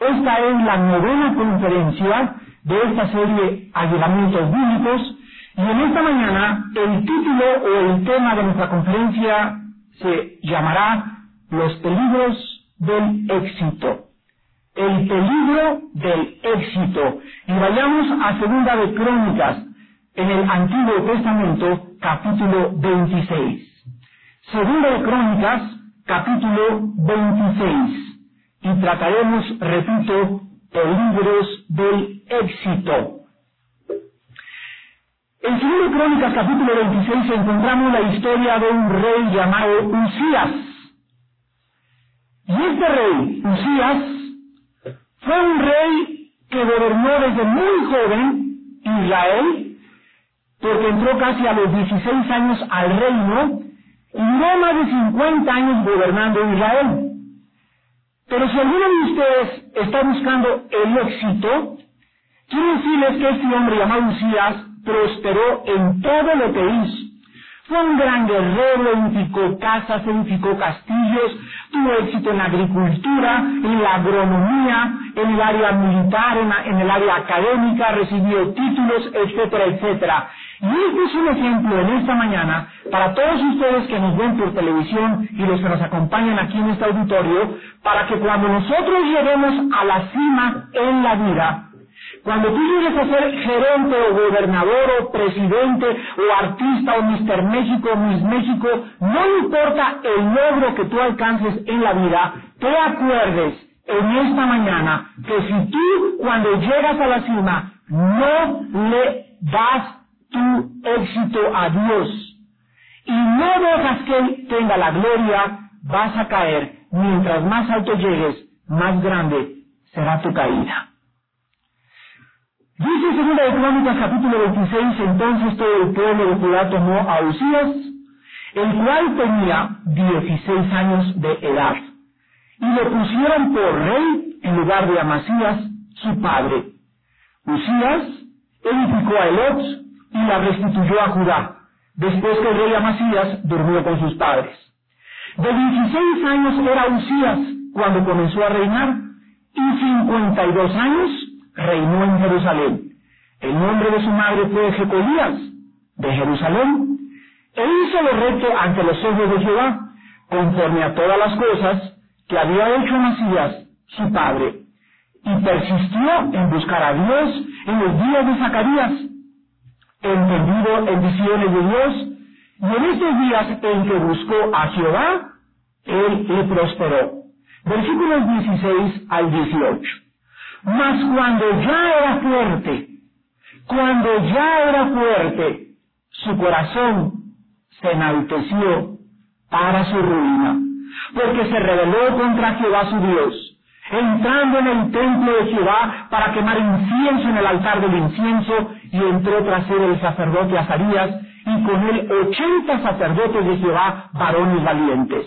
Esta es la novena conferencia de esta serie Ayudamientos Bíblicos y en esta mañana el título o el tema de nuestra conferencia se llamará Los peligros del éxito. El peligro del éxito. Y vayamos a Segunda de Crónicas en el Antiguo Testamento capítulo 26. Segunda de Crónicas capítulo 26 y trataremos, repito, peligros del éxito. En 2 Crónicas capítulo 26 encontramos la historia de un rey llamado Usías. Y este rey, Usías, fue un rey que gobernó desde muy joven Israel, porque entró casi a los 16 años al reino y duró más de 50 años gobernando Israel. Pero si alguno de ustedes está buscando el éxito, quiero decirles que este hombre llamado Usías prosperó en todo lo que hizo. Fue un gran guerrero, edificó casas, edificó castillos, tuvo éxito en la agricultura, en la agronomía, en el área militar, en, el área académica, recibió títulos, etcétera, etcétera. Y este es un ejemplo en esta mañana para todos ustedes que nos ven por televisión y los que nos acompañan aquí en este auditorio, para que cuando nosotros lleguemos a la cima en la vida, cuando tú llegues a ser gerente o gobernador o presidente o artista o Mister México o Miss México, no importa el logro que tú alcances en la vida, te acuerdes en esta mañana que si tú cuando llegas a la cima no le das tu éxito a Dios y no dejas que Él tenga la gloria, vas a caer. Mientras más alto llegues, más grande será tu caída. Dice segunda de Crónicas capítulo 26, entonces todo el pueblo de Judá tomó a Usías, el cual tenía 16 años de edad, y le pusieron por rey en lugar de Amasías, su padre. Usías edificó a Elot y la restituyó a Judá, después que el rey Amasías durmió con sus padres. De 16 años era Usías cuando comenzó a reinar, y 52 años reinó en Jerusalén. El nombre de su madre fue Jecolías, de Jerusalén. E hizo lo recto ante los ojos de Jehová, conforme a todas las cosas que había hecho Amasías, su padre, y persistió en buscar a Dios en los días de Zacarías, entendido en visiones de Dios, y en estos días en que buscó a Jehová, él le prosperó. Versículos 16 al 18. Mas cuando ya era fuerte, cuando ya era fuerte, su corazón se enalteció para su ruina, porque se rebeló contra Jehová su Dios, entrando en el templo de Jehová para quemar incienso en el altar del incienso, y entró tras él el sacerdote Azarías, y con él ochenta sacerdotes de Jehová, varones valientes.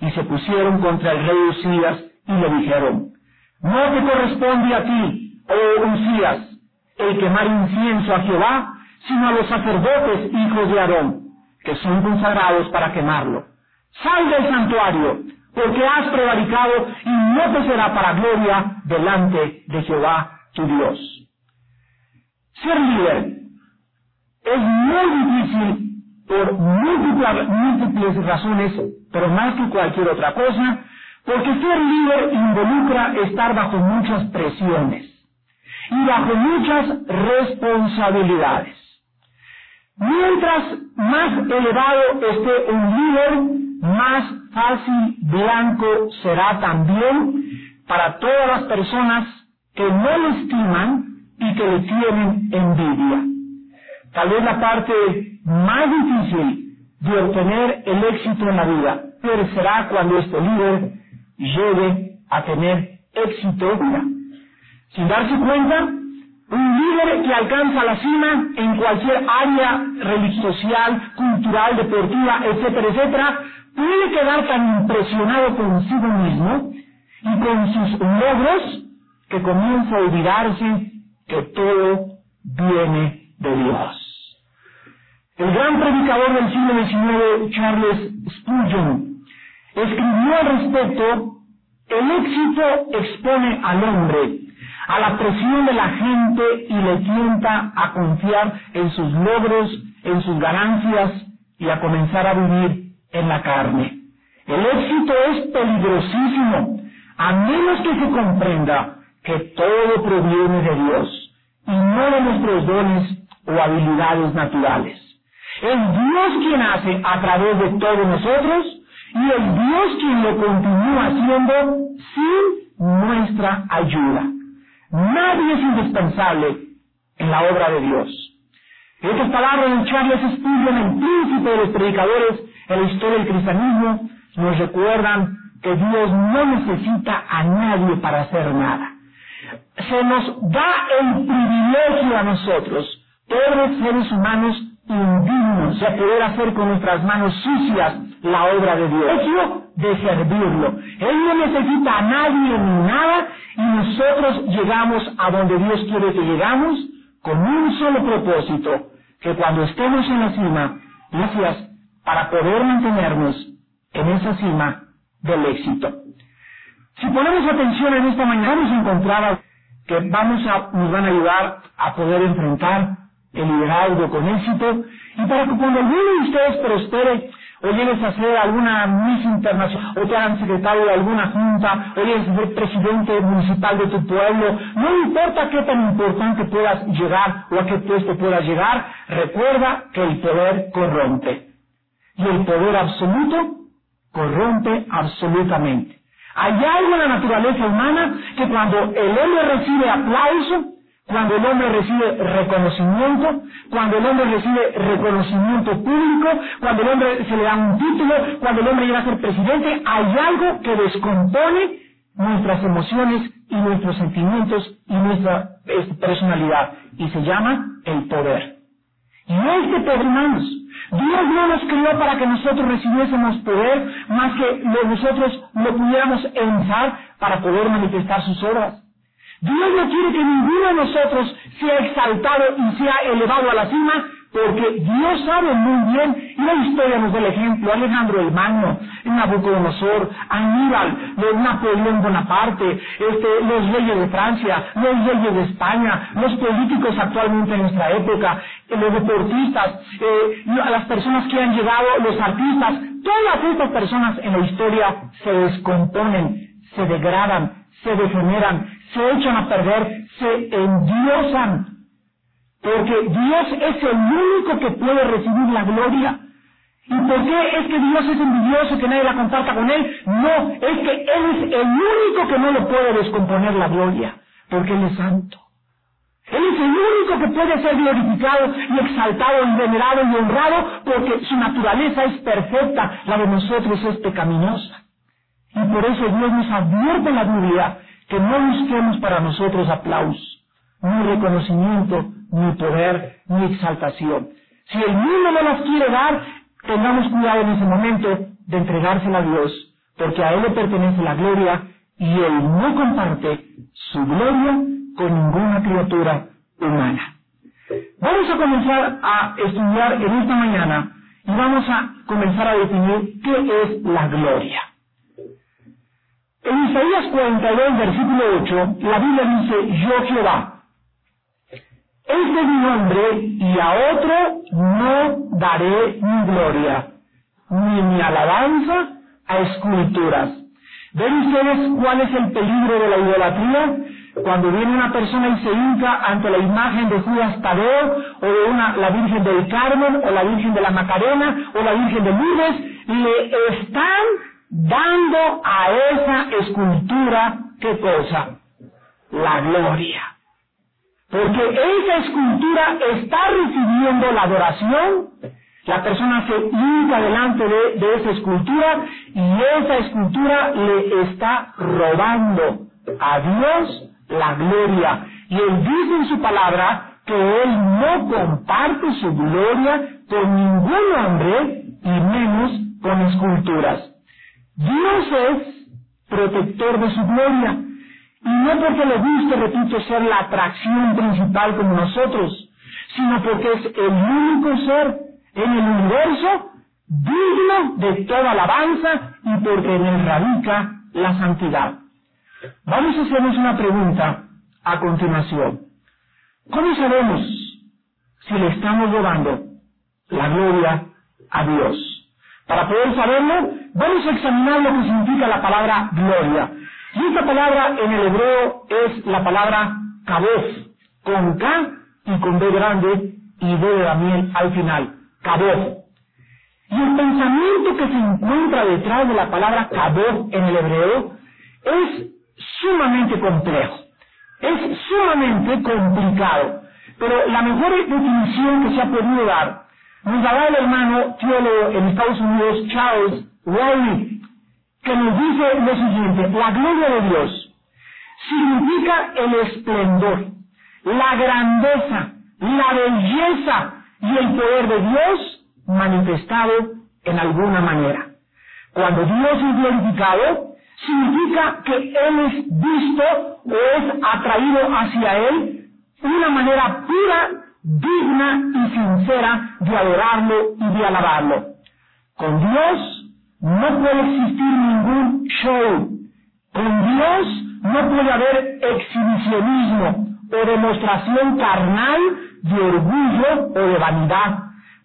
Y se pusieron contra el rey Usías y le dijeron, no te corresponde a ti, oh Usías, el quemar incienso a Jehová, sino a los sacerdotes hijos de Aarón, que son consagrados para quemarlo. Sal del santuario, porque has prevaricado y no te será para gloria delante de Jehová tu Dios. Ser líder es muy difícil por múltiples, múltiples razones, pero más que cualquier otra cosa, porque ser líder involucra estar bajo muchas presiones y bajo muchas responsabilidades. Mientras más elevado esté un líder, más fácil blanco será también para todas las personas que no le estiman y que le tienen envidia. Tal vez la parte más difícil de obtener el éxito en la vida, pero será cuando este líder llegue a tener éxito. Sin darse cuenta, un líder que alcanza la cima en cualquier área religiosa, cultural, deportiva, etcétera, etcétera, puede quedar tan impresionado consigo mismo y con sus logros que comienza a olvidarse que todo viene de Dios. El gran predicador del siglo XIX, Charles Spurgeon, escribió al respecto, el éxito expone al hombre a la presión de la gente y le tienta a confiar en sus logros, en sus ganancias y a comenzar a vivir en la carne. El éxito es peligrosísimo, a menos que se comprenda que todo proviene de Dios y no de nuestros dones o habilidades naturales. Es Dios quien hace a través de todos nosotros y es Dios quien lo continúa haciendo sin nuestra ayuda. Nadie es indispensable en la obra de Dios. Estas palabras de Charles Spurgeon, el príncipe de los predicadores en la historia del cristianismo, nos recuerdan que Dios no necesita a nadie para hacer nada. Se nos da el privilegio a nosotros, pobres seres humanos indignos, de poder hacer con nuestras manos sucias la obra de Dios. De servirlo. Él no necesita a nadie ni nada y nosotros llegamos a donde Dios quiere que llegamos con un solo propósito, que cuando estemos en la cima, gracias para poder mantenernos en esa cima del éxito. Si ponemos atención en esta mañana, vamos a que vamos a, nos van a ayudar a poder enfrentar el liderazgo con éxito y para que cuando alguno de ustedes prospere o llegues a ser alguna Miss Internacional, o te hagan secretario de alguna junta, o a ser presidente municipal de tu pueblo, no importa qué tan importante puedas llegar o a qué puesto puedas llegar, recuerda que el poder corrompe. Y el poder absoluto corrompe absolutamente. Hay algo en la naturaleza humana que cuando el hombre recibe aplauso, cuando el hombre recibe reconocimiento, cuando el hombre recibe reconocimiento público, cuando el hombre se le da un título, cuando el hombre llega a ser presidente, hay algo que descompone nuestras emociones y nuestros sentimientos y nuestra personalidad y se llama el poder. Y este poder, hermanos, Dios no nos crió para que nosotros recibiésemos poder más que nosotros lo pudiéramos usar para poder manifestar sus obras. Dios no quiere que ninguno de nosotros sea exaltado y sea elevado a la cima, porque Dios sabe muy bien, y la historia nos da el ejemplo, Alejandro el Magno, Nabucodonosor, Aníbal, Napoleón Bonaparte, este, los reyes de Francia, los reyes de España, los políticos actualmente en nuestra época, los deportistas, eh, las personas que han llegado, los artistas, todas estas personas en la historia se descomponen, se degradan, se degeneran, se echan a perder, se endiosan. Porque Dios es el único que puede recibir la gloria. ¿Y por qué es que Dios es envidioso que nadie la comparta con Él? No, es que Él es el único que no le puede descomponer la gloria, porque Él es santo. Él es el único que puede ser glorificado y exaltado y venerado y honrado porque su naturaleza es perfecta, la de nosotros es pecaminosa. Y por eso Dios nos advierte en la Biblia que no busquemos para nosotros aplausos, ni reconocimiento, ni poder, ni exaltación. Si el mundo no las quiere dar, tengamos cuidado en ese momento de entregársela a Dios, porque a Él le pertenece la gloria y Él no comparte su gloria con ninguna criatura humana. Vamos a comenzar a estudiar en esta mañana y vamos a comenzar a definir qué es la gloria. En Isaías 42, versículo 8, la Biblia dice, yo Jehová, es mi nombre y a otro no daré mi gloria, ni mi alabanza a esculturas. ¿Ven ustedes cuál es el peligro de la idolatría? Cuando viene una persona y se hinca ante la imagen de Judas Tadeo, o de una, la Virgen del Carmen, o la Virgen de la Macarena, o la Virgen de Lourdes, le están dando a esa escultura, ¿qué cosa? La gloria. Porque esa escultura está recibiendo la adoración, la persona se hinca delante de, esa escultura y esa escultura le está robando a Dios la gloria. Y Él dice en su palabra que Él no comparte su gloria con ningún hombre y menos con esculturas. Dios es protector de su gloria. Y no porque le guste, repito, ser la atracción principal como nosotros, sino porque es el único ser en el universo digno de toda alabanza y porque en él radica la santidad. Vamos a hacernos una pregunta a continuación. ¿Cómo sabemos si le estamos llevando la gloria a Dios? Para poder saberlo, vamos a examinar lo que significa la palabra gloria. Y esta palabra en el hebreo es la palabra kabof, con K y con B grande y B de Daniel al final, kabof. Y el pensamiento que se encuentra detrás de la palabra kabof en el hebreo es sumamente complejo, es sumamente complicado. Pero la mejor definición que se ha podido dar nos la da el hermano teólogo en Estados Unidos, Charles Wiley, que nos dice lo siguiente, la gloria de Dios significa el esplendor, la grandeza, la belleza y el poder de Dios manifestado en alguna manera. Cuando Dios es glorificado, significa que Él es visto o es atraído hacia Él una manera pura, digna y sincera de adorarlo y de alabarlo. Con Dios no puede existir ningún show. Con Dios no puede haber exhibicionismo o demostración carnal de orgullo o de vanidad,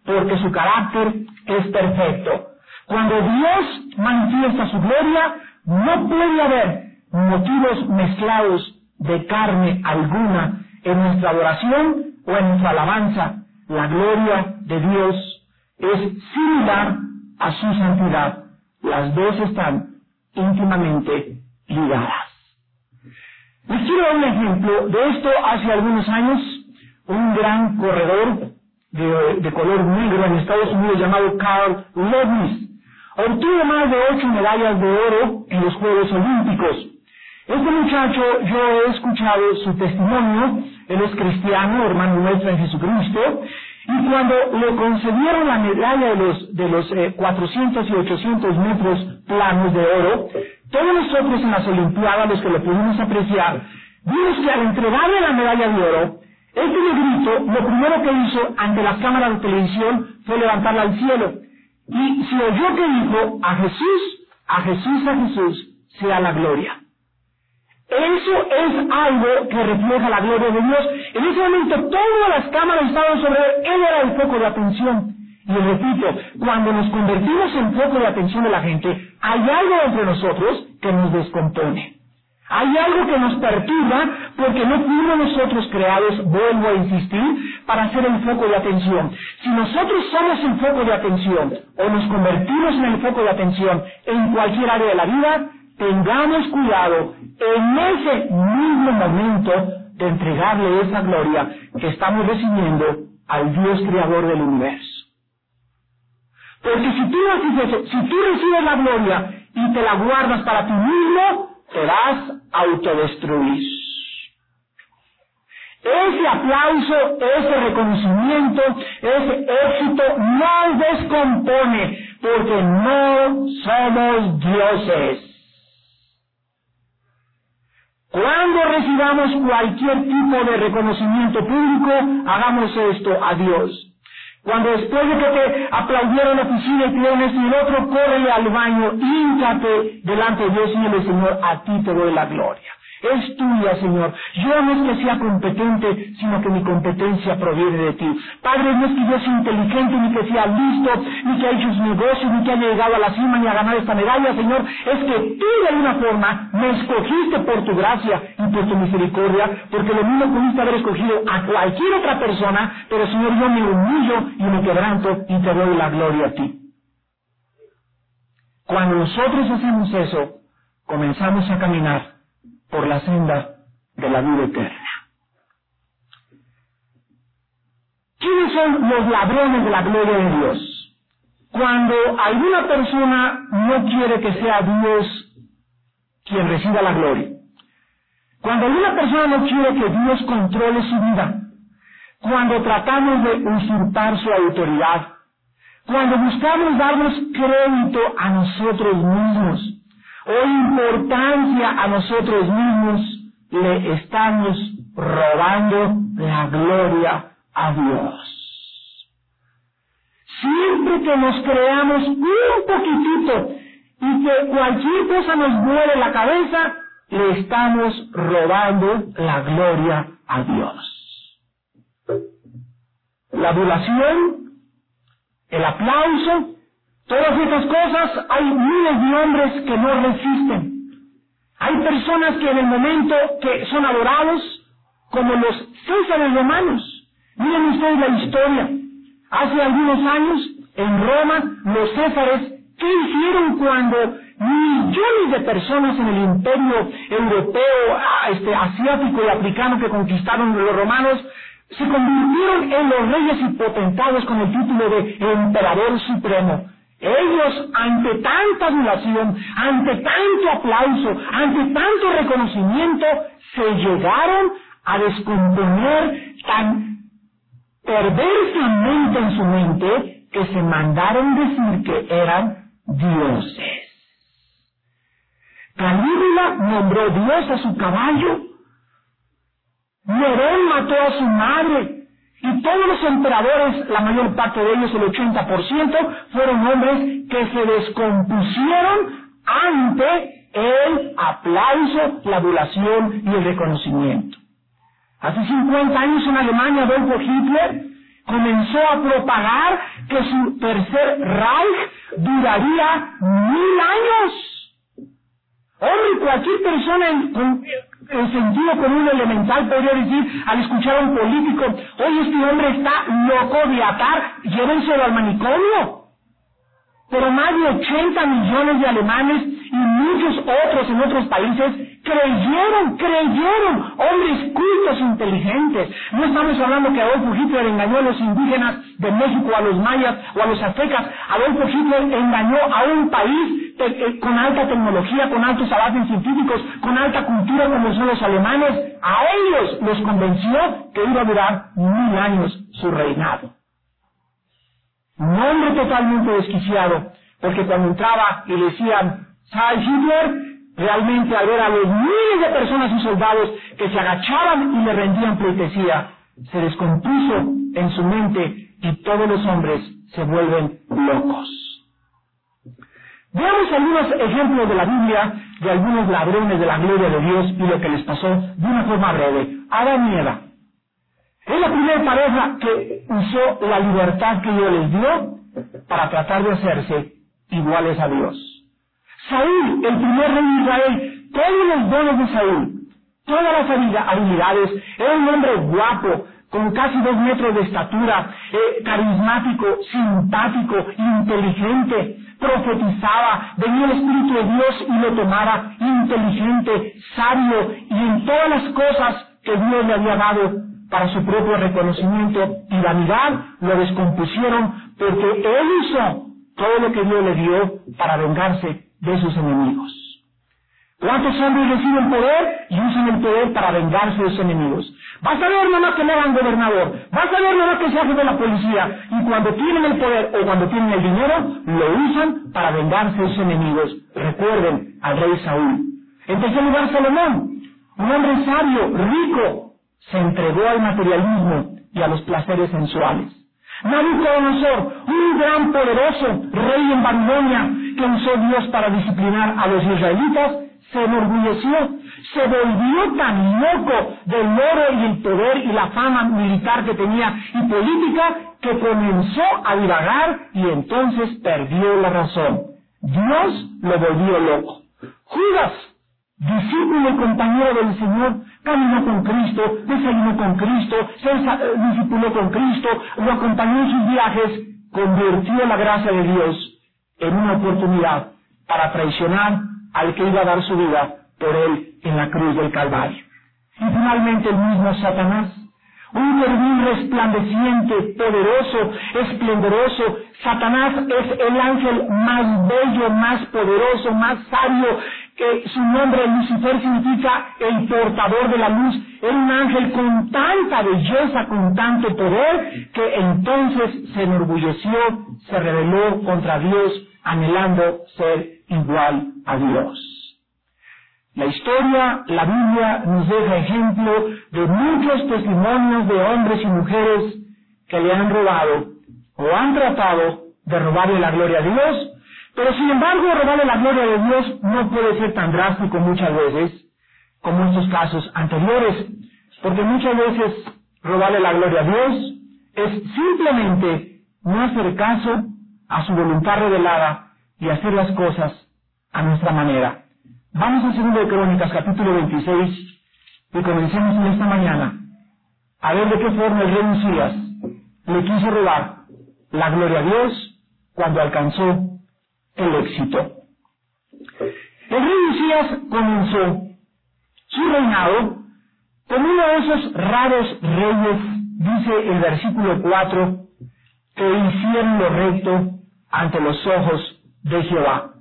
porque su carácter es perfecto. Cuando Dios manifiesta su gloria, no puede haber motivos mezclados de carne alguna en nuestra adoración o en nuestra alabanza. La gloria de Dios es similar a su santidad. Las dos están íntimamente ligadas. Les quiero dar un ejemplo de esto. Hace algunos años, un gran corredor de, color negro en Estados Unidos llamado Carl Lewis obtuvo más de ocho medallas de oro en los Juegos Olímpicos. Este muchacho, yo he escuchado su testimonio, él es cristiano, hermano nuestro en Jesucristo, y cuando le concedieron la medalla de los, de los 400 eh, y 800 metros planos de oro, todos nosotros en las Olimpiadas, los que lo pudimos apreciar, vimos que al entregarle la medalla de oro, este negrito lo primero que hizo ante las cámaras de televisión fue levantarla al cielo y se oyó que dijo, a Jesús, a Jesús, a Jesús, sea la gloria. Eso es algo que refleja la gloria de Dios. En ese momento todas las cámaras estaban sobre él. Él era el foco de atención. Y repito, cuando nos convertimos en foco de atención de la gente, hay algo entre nosotros que nos descompone. Hay algo que nos perturba porque no fuimos nosotros creados, vuelvo a insistir, para ser el foco de atención. Si nosotros somos el foco de atención o nos convertimos en el foco de atención en cualquier área de la vida, tengamos cuidado en ese mismo momento de entregarle esa gloria que estamos recibiendo al Dios creador del universo. Porque si tú eso, si tú recibes la gloria y te la guardas para ti mismo, te vas autodestruir. Ese aplauso, ese reconocimiento, ese éxito nos descompone porque no somos dioses. Cuando recibamos cualquier tipo de reconocimiento público, hagamos esto a Dios. Cuando después de que te aplaudieron la oficina y pidieron y el otro, corre al baño, híncate delante de Dios y dile, Señor, a ti te doy la gloria es tuya, Señor. Yo no es que sea competente, sino que mi competencia proviene de ti. Padre, no es que yo sea inteligente, ni que sea listo, ni que haya hecho negocios, ni que haya llegado a la cima, ni a ganar esta medalla, Señor. Es que tú de alguna forma me escogiste por tu gracia y por tu misericordia, porque lo mismo pudiste haber escogido a cualquier otra persona, pero Señor, yo me humillo y me quebranto y te doy la gloria a ti. Cuando nosotros hacemos eso, comenzamos a caminar por la senda de la vida eterna. ¿Quiénes son los ladrones de la gloria de Dios? Cuando alguna persona no quiere que sea Dios quien reciba la gloria. Cuando una persona no quiere que Dios controle su vida, cuando tratamos de usurpar su autoridad, cuando buscamos darnos crédito a nosotros mismos o importancia a nosotros mismos, le estamos robando la gloria a Dios. Siempre que nos creamos un poquitito y que cualquier cosa nos mueve la cabeza, le estamos robando la gloria a Dios. La adulación, el aplauso, todas estas cosas, hay miles de hombres que no resisten. Hay personas que en el momento que son adorados, como los césares romanos, miren ustedes la historia. Hace algunos años, en Roma, los césares, ¿qué hicieron cuando millones de personas en el imperio europeo, ah, este, asiático y africano que conquistaron los romanos, se convirtieron en los reyes y potentados con el título de emperador supremo. Ellos, ante tanta adulación, ante tanto aplauso, ante tanto reconocimiento, se llegaron a descomponer tan perversamente en su mente que se mandaron decir que eran dioses. Calígula nombró Dios a su caballo. Nerón mató a su madre. Y todos los emperadores, la mayor parte de ellos, el 80%, fueron hombres que se descompusieron ante el aplauso, la adulación y el reconocimiento. Hace 50 años en Alemania, Adolfo Hitler comenzó a propagar que su tercer Reich duraría mil años. Hombre, cualquier persona en sentido común elemental podría decir al escuchar a un político, oye, este hombre está loco de atar, llévenselo al manicomio. Pero más de 80 millones de alemanes y muchos otros en otros países creyeron, creyeron, hombres cultos, inteligentes. No estamos hablando que Adolfo Hitler engañó a los indígenas de México, a los mayas o a los aztecas. Adolfo Hitler engañó a un país con alta tecnología, con altos avances científicos, con alta cultura como son los alemanes. A ellos los convenció que iba a durar mil años su reinado. Un hombre totalmente desquiciado, porque cuando entraba y le decían, ¿sabes Hitler? Realmente al ver a los miles de personas y soldados que se agachaban y le rendían pleitesía, se descompuso en su mente y todos los hombres se vuelven locos. Veamos algunos ejemplos de la Biblia de algunos ladrones de la gloria de Dios y lo que les pasó de una forma breve. Adán y Eva. Es la primera pareja que usó la libertad que Dios les dio para tratar de hacerse iguales a Dios. Saúl, el primer rey de Israel, todos los dones de Saúl, todas las habilidades, era un hombre guapo, con casi dos metros de estatura, eh, carismático, simpático, inteligente, profetizaba, venía el Espíritu de Dios y lo tomaba, inteligente, sabio, y en todas las cosas que Dios le había dado para su propio reconocimiento y vanidad, lo descompusieron porque él usó todo lo que Dios le dio para vengarse de sus enemigos. ¿Cuántos hombres reciben poder y usan el poder para vengarse de sus enemigos? Vas a ver nomás que hagan gobernador, vas a ver nomás que se hace de la policía, y cuando tienen el poder o cuando tienen el dinero, lo usan para vengarse de sus enemigos. Recuerden al rey Saúl. En tercer lugar, Salomón, un hombre sabio, rico, se entregó al materialismo y a los placeres sensuales. Nabucodonosor, un gran poderoso rey en Babilonia, que usó Dios para disciplinar a los israelitas, se enorgulleció, se volvió tan loco del oro y el poder y la fama militar que tenía y política que comenzó a divagar y entonces perdió la razón. Dios lo volvió loco. Judas, discípulo y compañero del Señor, caminó con Cristo, desayunó con Cristo, se eh, discipuló con Cristo, lo acompañó en sus viajes, convirtió la gracia de Dios en una oportunidad para traicionar al que iba a dar su vida por él en la cruz del Calvario. Y finalmente el mismo Satanás, un querubín resplandeciente, poderoso, esplendoroso. Satanás es el ángel más bello, más poderoso, más sabio que su nombre Lucifer significa el portador de la luz. Era un ángel con tanta belleza, con tanto poder, que entonces se enorgulleció, se rebeló contra Dios, anhelando ser igual a Dios. La historia, la Biblia nos deja ejemplo de muchos testimonios de hombres y mujeres que le han robado o han tratado de robarle la gloria a Dios, pero sin embargo robarle la gloria a Dios no puede ser tan drástico muchas veces como en estos casos anteriores, porque muchas veces robarle la gloria a Dios es simplemente no hacer caso a su voluntad revelada y hacer las cosas a nuestra manera. Vamos al segundo de Crónicas, capítulo 26, y comencemos en esta mañana a ver de qué forma el rey Usías le quiso robar la gloria a Dios cuando alcanzó el éxito. El rey Usías comenzó su reinado como uno de esos raros reyes, dice el versículo 4, que hicieron lo recto ante los ojos de Jehová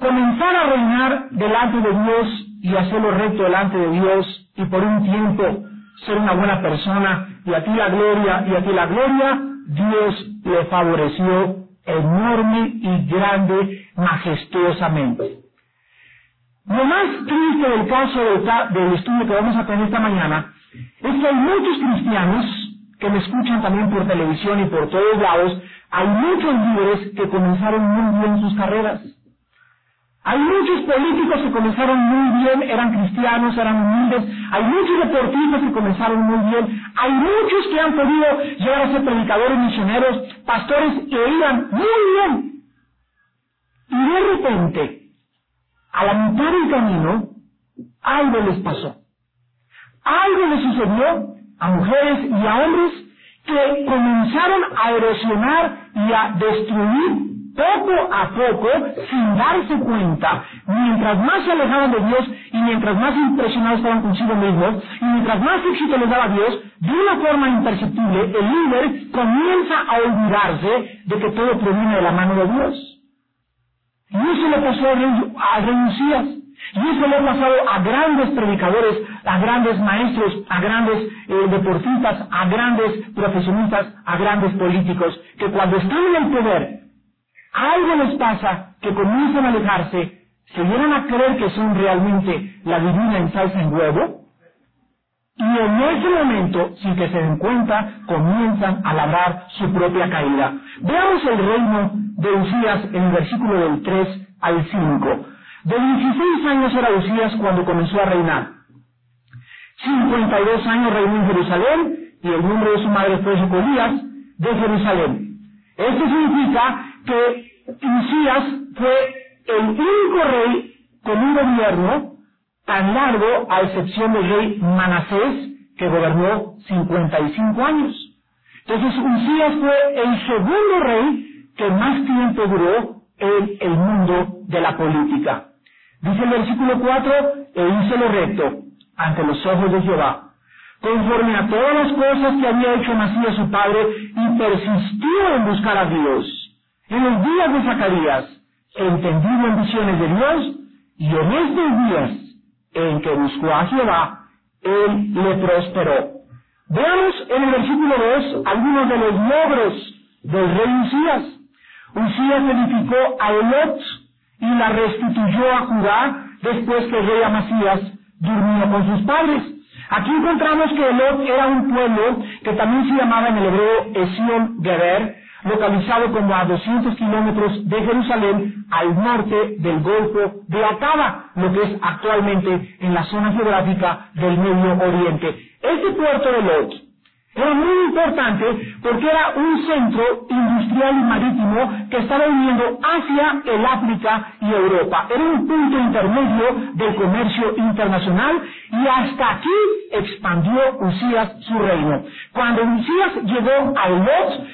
comenzar a reinar delante de Dios y hacerlo recto delante de Dios y por un tiempo ser una buena persona y a ti la gloria y a ti la gloria, Dios le favoreció enorme y grande, majestuosamente. Lo más triste del caso del estudio que vamos a tener esta mañana es que hay muchos cristianos que me escuchan también por televisión y por todos lados, hay muchos líderes que comenzaron muy bien sus carreras hay muchos políticos que comenzaron muy bien, eran cristianos, eran humildes. Hay muchos deportistas que comenzaron muy bien. Hay muchos que han podido llegar a ser predicadores, misioneros, pastores que iban muy bien. Y de repente, a la mitad del camino, algo les pasó. Algo les sucedió a mujeres y a hombres que comenzaron a erosionar y a destruir poco a poco, sin darse cuenta, mientras más se alejaban de Dios y mientras más impresionados estaban consigo mismos, y mientras más éxito les daba Dios, de una forma imperceptible, el líder comienza a olvidarse de que todo proviene de la mano de Dios. Y eso le pasó a rey y eso le ha pasado a grandes predicadores, a grandes maestros, a grandes eh, deportistas, a grandes profesionistas, a grandes políticos, que cuando están en el poder algo les pasa que comienzan a alejarse, se llegan a creer que son realmente la divina en salsa en huevo, y en ese momento, sin que se den cuenta, comienzan a labrar su propia caída. Veamos el reino de Usías en el versículo del 3 al 5. De 16 años era Usías cuando comenzó a reinar. 52 años reinó en Jerusalén y el nombre de su madre fue Jecolías de Jerusalén. Esto significa que Usías fue el único rey con un gobierno tan largo, a excepción del rey Manasés, que gobernó 55 años. Entonces, Usías fue el segundo rey que más tiempo duró en el mundo de la política. Dice el versículo 4, e hizo lo recto ante los ojos de Jehová, conforme a todas las cosas que había hecho Masías su padre, y persistió en buscar a Dios en los días de Zacarías, entendido en visiones de Dios, y en estos días en que buscó a Jehová, él le prosperó. Veamos en el versículo 2 algunos de los logros del rey Usías. Usías edificó a Elot y la restituyó a Judá después que el rey Amasías durmió con sus padres. Aquí encontramos que Elot era un pueblo que también se llamaba en el hebreo Esión Geber, localizado como a 200 kilómetros de Jerusalén al norte del Golfo de Acaba, lo que es actualmente en la zona geográfica del Medio Oriente. Este puerto de Lot era muy importante porque era un centro industrial y marítimo que estaba uniendo Asia, el África y Europa. Era un punto intermedio del comercio internacional y hasta aquí expandió Usías su reino. Cuando Usías llegó a Lot,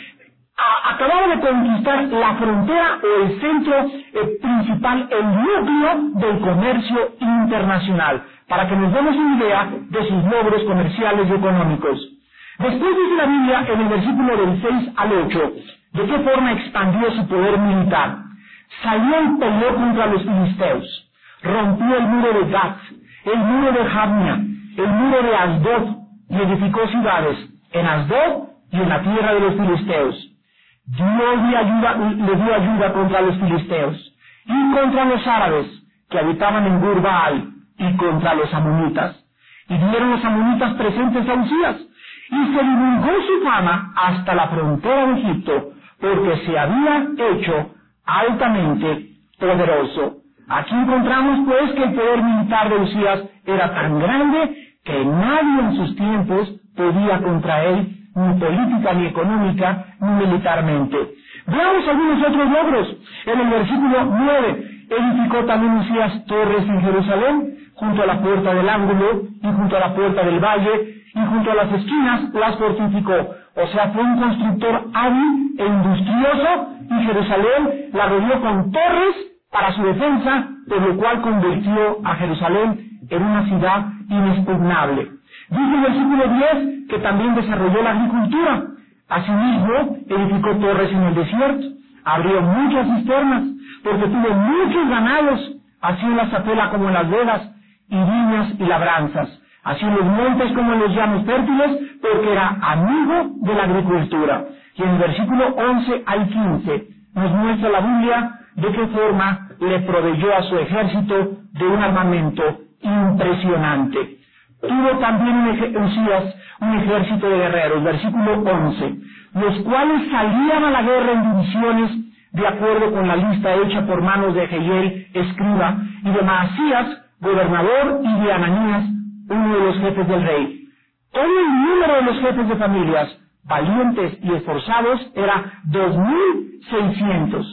acababa de conquistar la frontera o el centro eh, principal, el núcleo del comercio internacional, para que nos demos una idea de sus logros comerciales y económicos. Después dice la Biblia en el versículo del 6 al 8, de qué forma expandió su poder militar. salió y peleó contra los filisteos. Rompió el muro de Gat, el muro de Jamnia, el muro de Asdod y edificó ciudades en Asdod y en la tierra de los filisteos. Dios le, ayuda, le dio ayuda contra los filisteos y contra los árabes que habitaban en Gurbaal y contra los amonitas. Y dieron los amonitas presentes a Usías y se divulgó su fama hasta la frontera de Egipto porque se había hecho altamente poderoso. Aquí encontramos pues que el poder militar de Usías era tan grande que nadie en sus tiempos podía contra él, ni política, ni económica, ni militarmente. Veamos algunos otros logros. En el versículo 9, edificó también Usías torres en Jerusalén, junto a la puerta del ángulo y junto a la puerta del valle, y junto a las esquinas las fortificó. O sea, fue un constructor hábil e industrioso, y Jerusalén la rodeó con torres para su defensa, por lo cual convirtió a Jerusalén en una ciudad inexpugnable. Dice el versículo 10 que también desarrolló la agricultura. Asimismo, edificó torres en el desierto, abrió muchas cisternas, porque tuvo muchos ganados, así en la zapela como en las vedas, y viñas y labranzas, así los montes como los llanos fértiles, porque era amigo de la agricultura. Y en el versículo 11 al 15 nos muestra la Biblia de qué forma le proveyó a su ejército de un armamento impresionante. Tuvo también un, un ejército de guerreros, versículo 11, los cuales salían a la guerra en divisiones de acuerdo con la lista hecha por manos de Jehiel, escriba, y de Maasías, gobernador, y de Ananías, uno de los jefes del rey. Todo el número de los jefes de familias, valientes y esforzados, era dos mil seiscientos,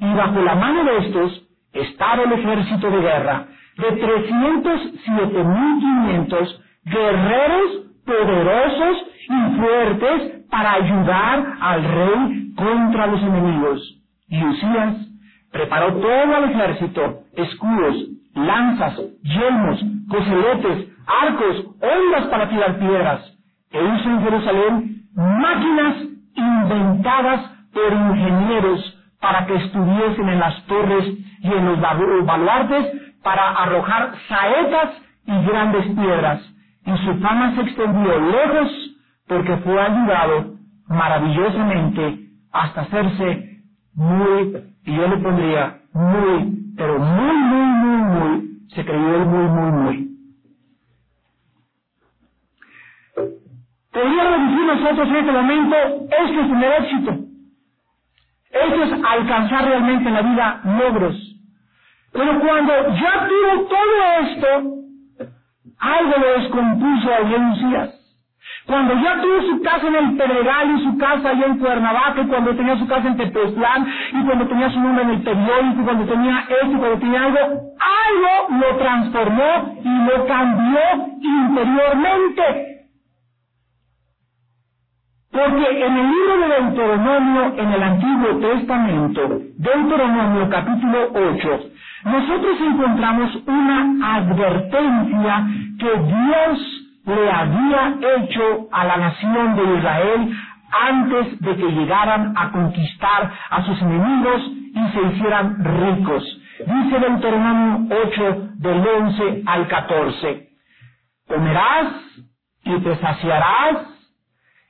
y bajo la mano de estos estaba el ejército de guerra, de 307.500 guerreros poderosos y fuertes para ayudar al rey contra los enemigos. Y Usías preparó todo el ejército, escudos, lanzas, yelmos, coseletes, arcos, ondas para tirar piedras, e hizo en Jerusalén máquinas inventadas por ingenieros para que estuviesen en las torres y en los baluartes para arrojar saetas y grandes piedras, y su fama se extendió lejos porque fue ayudado maravillosamente hasta hacerse muy, y yo le pondría muy, pero muy, muy, muy, muy, se creyó muy, muy, muy. Podríamos decir nosotros en este momento, esto es tener éxito. Esto es alcanzar realmente en la vida logros. Pero cuando ya tuvo todo esto, algo lo descompuso a Usías. Cuando ya tuvo su casa en el Pedregal y su casa allá en Cuernavaca, y cuando tenía su casa en Tepoztlán, y cuando tenía su nombre en el periódico, y cuando tenía esto, y cuando tenía algo, algo lo transformó y lo cambió interiormente. Porque en el libro de Deuteronomio, en el Antiguo Testamento, Deuteronomio capítulo 8, nosotros encontramos una advertencia que Dios le había hecho a la nación de Israel antes de que llegaran a conquistar a sus enemigos y se hicieran ricos. Dice Deuteronomio 8 del 11 al 14, comerás y te saciarás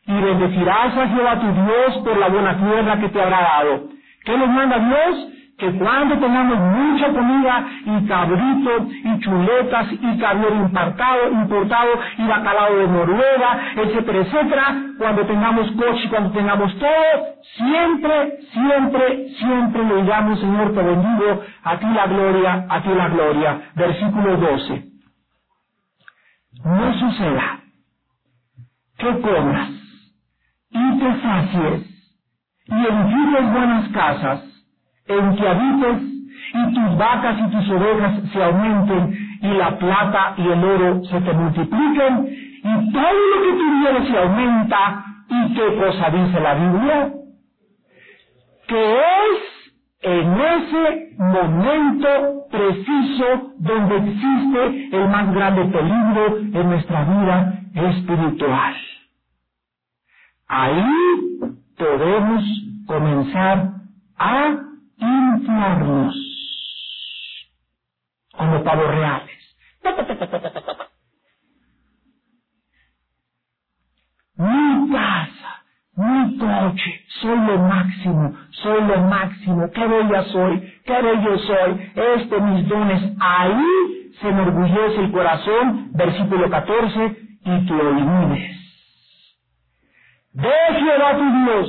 y bendecirás a Jehová tu Dios por la buena tierra que te habrá dado. ¿Qué nos manda Dios? que cuando tengamos mucha comida y cabrito y chuletas y caviar importado, importado y bacalao de Noruega, etcétera, etcétera, cuando tengamos coche, cuando tengamos todo, siempre, siempre, siempre le digamos, Señor, te bendigo, a ti la gloria, a ti la gloria. Versículo 12. No suceda que comas y te sacies y edifiques buenas casas en que habites y tus vacas y tus ovejas se aumenten y la plata y el oro se te multipliquen y todo lo que tuvieres se aumenta y qué cosa dice la Biblia que es en ese momento preciso donde existe el más grande peligro en nuestra vida espiritual. Ahí podemos comenzar a inflarnos como pavos reales. Mi casa, mi coche, soy lo máximo, soy lo máximo, qué bella soy, qué bello soy, este mis dones, ahí se enorgullece el corazón, versículo 14, y te olvides. De Jehová tu Dios,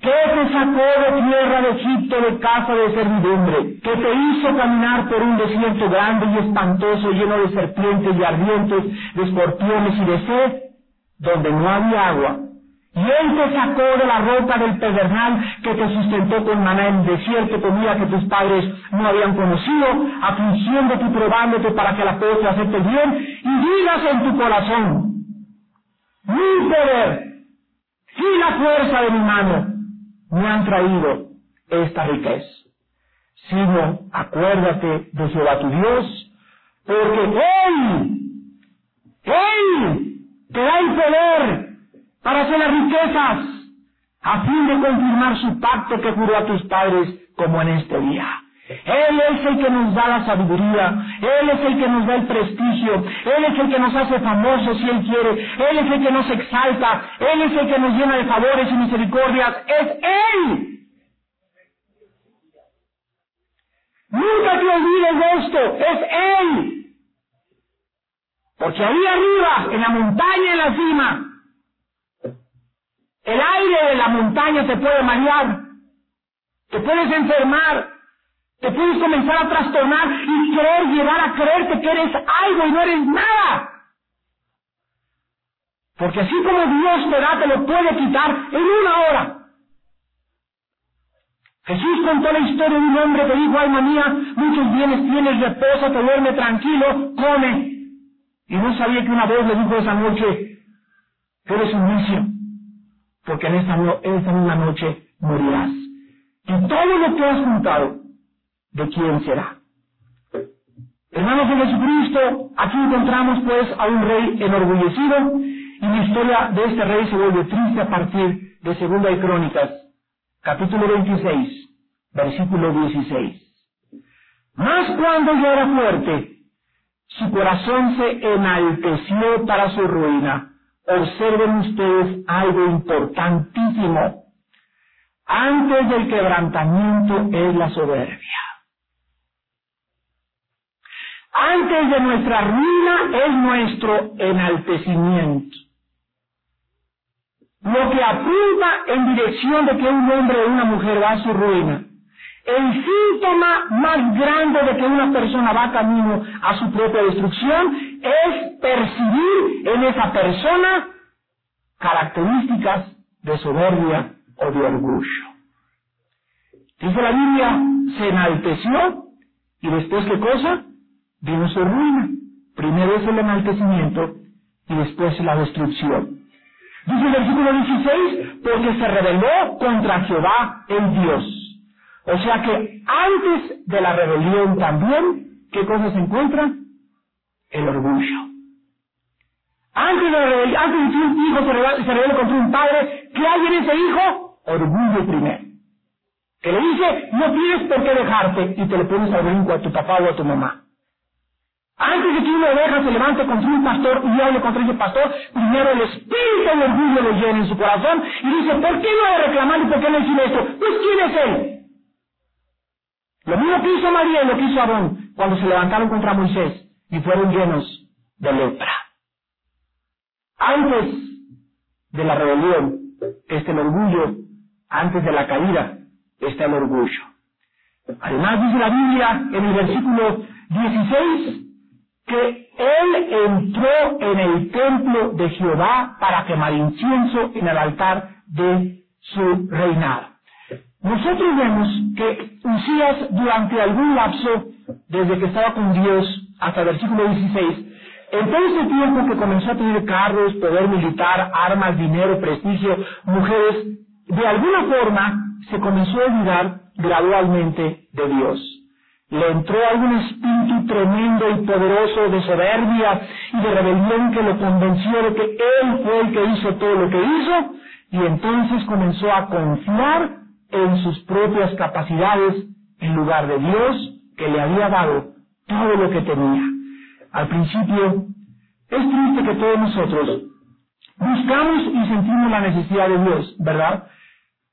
que te sacó de tierra de Egipto de casa de servidumbre, que te hizo caminar por un desierto grande y espantoso, lleno de serpientes y ardientes, de escorpiones y de sed, donde no había agua. Y él te sacó de la roca del pedernal que te sustentó con maná en desierto, comida que tus padres no habían conocido, afligiéndote y probándote para que la cosa acepte bien, y digas en tu corazón, mi poder y la fuerza de mi mano me han traído esta riqueza. Sino acuérdate de Jehová tu Dios, porque Él, Él te da el poder para hacer las riquezas, a fin de confirmar su pacto que juró a tus padres como en este día. Él es el que nos da la sabiduría, Él es el que nos da el prestigio, Él es el que nos hace famosos si Él quiere, Él es el que nos exalta, Él es el que nos llena de favores y misericordias, es Él. Nunca te olvides de esto, es Él. Porque ahí arriba, en la montaña, en la cima, el aire de la montaña te puede marear, te puedes enfermar, te puedes comenzar a trastornar y querer llegar a creerte que eres algo y no eres nada. Porque así como Dios te da, te lo puede quitar en una hora. Jesús contó la historia de un hombre que dijo, alma mía, muchos bienes tienes, reposa, te duerme tranquilo, come. Y no sabía que una voz le dijo esa noche, eres un vicio, porque en esa, no, esa misma noche morirás. Y todo lo que has juntado, ¿de quién será? Hermanos de Jesucristo, aquí encontramos pues a un rey enorgullecido y la historia de este rey se vuelve triste a partir de Segunda de Crónicas, capítulo 26, versículo 16. Mas cuando ya era fuerte, su corazón se enalteció para su ruina. Observen ustedes algo importantísimo. Antes del quebrantamiento es la soberbia. Antes de nuestra ruina es nuestro enaltecimiento. Lo que apunta en dirección de que un hombre o una mujer va a su ruina. El síntoma más grande de que una persona va camino a su propia destrucción es percibir en esa persona características de soberbia o de orgullo. Dice la Biblia, se enalteció y después qué cosa? Vino su ruina. Primero es el enaltecimiento y después la destrucción. Dice el versículo 16, porque se rebeló contra Jehová el Dios. O sea que antes de la rebelión también, ¿qué cosa se encuentra? El orgullo. Antes de, la rebelión, antes de que un hijo se rebelde, se contra un padre, ¿qué hay en ese hijo? Orgullo primero. Que le dice, no tienes por qué dejarte y te le pones al brinco a tu papá o a tu mamá. Antes de que una oveja se levante contra un pastor y hable contra ese pastor, primero el espíritu del orgullo le llena en su corazón y dice, ¿por qué no le reclamar y por qué no decir esto? Pues ¿quién es él? Lo mismo que hizo María y lo que hizo Aarón cuando se levantaron contra Moisés y fueron llenos de lepra. Antes de la rebelión está el orgullo, antes de la caída está el orgullo. Además dice la Biblia en el versículo 16, que él entró en el templo de Jehová para quemar incienso en el altar de su reinado. Nosotros vemos que Usías durante algún lapso, desde que estaba con Dios hasta el versículo 16, en todo ese tiempo que comenzó a tener carros, poder militar, armas, dinero, prestigio, mujeres, de alguna forma se comenzó a olvidar gradualmente de Dios le entró algún espíritu tremendo y poderoso de soberbia y de rebelión que lo convenció de que él fue el que hizo todo lo que hizo y entonces comenzó a confiar en sus propias capacidades en lugar de Dios que le había dado todo lo que tenía. Al principio, es triste que todos nosotros buscamos y sentimos la necesidad de Dios, ¿verdad?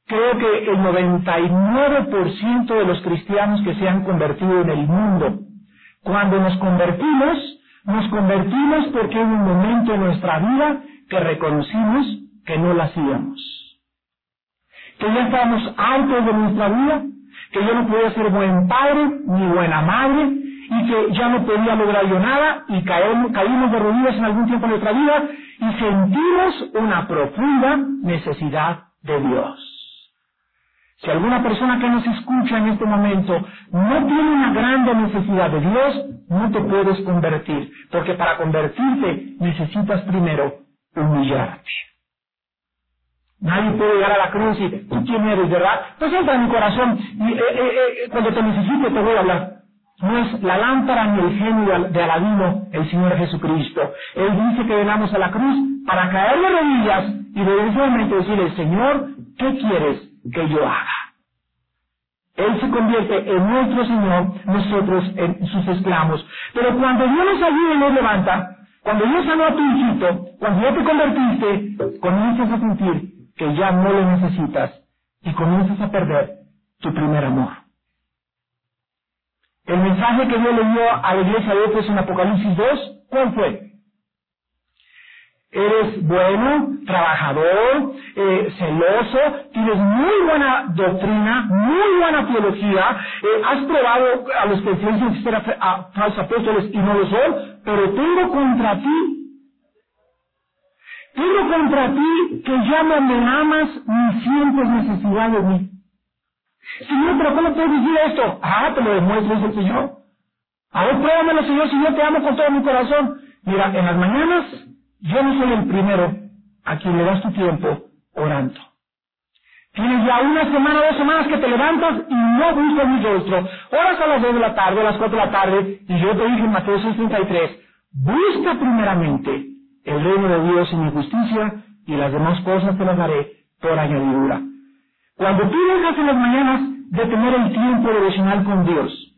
Creo que el 99% de los cristianos que se han convertido en el mundo, cuando nos convertimos, nos convertimos porque en un momento en nuestra vida que reconocimos que no la hacíamos. Que ya estábamos hartos de nuestra vida, que yo no podía ser buen padre ni buena madre, y que ya no podía lograr yo nada, y caímos de rodillas en algún tiempo de nuestra vida, y sentimos una profunda necesidad de Dios. Si alguna persona que nos escucha en este momento no tiene una grande necesidad de Dios, no te puedes convertir, porque para convertirte necesitas primero humillarte. Nadie puede llegar a la cruz y tú quién eres, ¿verdad? Pues entra en mi corazón y eh, eh, eh, cuando te necesite te voy a hablar. No es la lámpara ni el genio de Aladino el Señor Jesucristo. Él dice que venamos a la cruz para caer de rodillas y de momento decirle, Señor, ¿qué quieres que yo haga? Él se convierte en nuestro Señor, nosotros en sus esclavos. Pero cuando Dios nos ayuda y nos levanta, cuando Dios sanó a tu hijito, cuando ya te convertiste, comienzas a sentir que ya no lo necesitas y comienzas a perder tu primer amor. El mensaje que Dios le dio a la iglesia de Éfeso en Apocalipsis 2, ¿cuál fue? Eres bueno, trabajador, eh, celoso, tienes muy buena doctrina, muy buena teología, eh, has probado a los que piensan ser a falsos apóstoles y no lo son, pero tengo contra ti tengo contra ti que ya no me amas ni sientes necesidad de mí. Señor, pero ¿cómo puedes decir esto? Ah, te lo demuestro, dice el Señor. A ver, pruébamelo, Señor, si yo te amo con todo mi corazón. Mira, en las mañanas yo no soy el primero a quien le das tu tiempo orando. Tienes ya una semana, dos semanas que te levantas y no buscas mi rostro. Oras a las dos de la tarde, a las cuatro de la tarde, y yo te dije en Mateo 6.33, busca primeramente el reino de Dios y mi justicia, y las demás cosas te las daré por añadidura. Cuando tú dejas en las mañanas de tener el tiempo devocional con Dios,